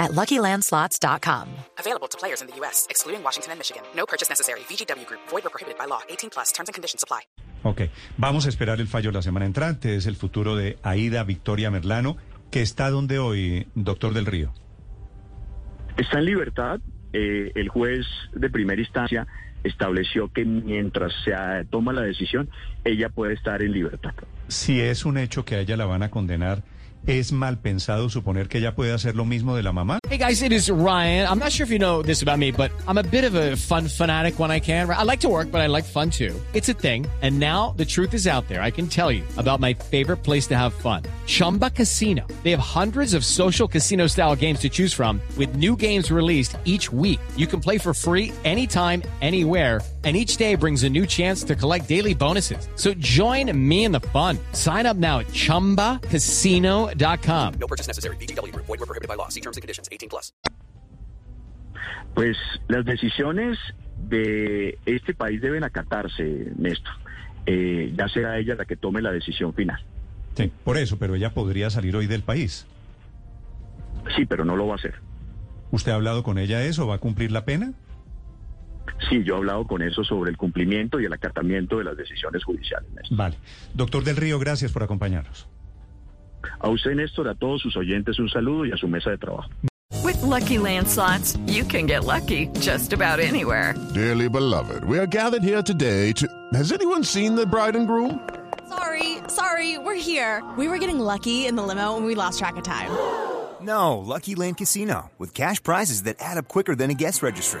at LuckyLandSlots.com. Available to players in the U.S., excluding Washington and Michigan. No purchase necessary. VGW Group. Void or prohibited by law. 18 plus. Terms and conditions apply. Ok, vamos a esperar el fallo la semana entrante. Es el futuro de Aida Victoria Merlano, que está donde hoy, doctor del Río. Está en libertad. Eh, el juez de primera instancia estableció que mientras se ah, toma la decisión, ella puede estar en libertad. Si es un hecho que a ella la van a condenar, ¿es mal pensado suponer que ella puede hacer lo mismo de la mamá? Hey guys, it is Ryan. I'm not sure if you know this about me, but I'm a bit of a fun fanatic when I can. I like to work, but I like fun too. It's a thing. And now the truth is out there. I can tell you about my favorite place to have fun. Chumba Casino. They have hundreds of social casino style games to choose from with new games released each week. You can play for free anytime, anywhere. And each day brings a new chance to collect daily bonuses. So join me in the fun. Sign up now at ChumbaCasino.com. No purchase necessary. Group. Void were prohibited by law. See terms and conditions. 18 plus. Pues las decisiones de este país deben acatarse, Néstor. Eh, ya será ella la que tome la decisión final. Sí, por eso, pero ella podría salir hoy del país. Sí, pero no lo va a hacer. ¿Usted ha hablado con ella eso? ¿Va a cumplir la pena? Sí, yo he hablado con eso sobre el cumplimiento y el acatamiento de las decisiones judiciales. Néstor. Vale. Doctor del Río, gracias por acompañarnos. A usted, Néstor, a todos sus oyentes un saludo y a su mesa de trabajo. With Lucky Land slots, you can get lucky just about anywhere. Dearly beloved, we are gathered here today to. Has anyone seen the bride and groom? Sorry, sorry, we're here. We were getting lucky in the limo and we lost track of time. No, Lucky Land Casino, with cash prizes that add up quicker than a guest registry.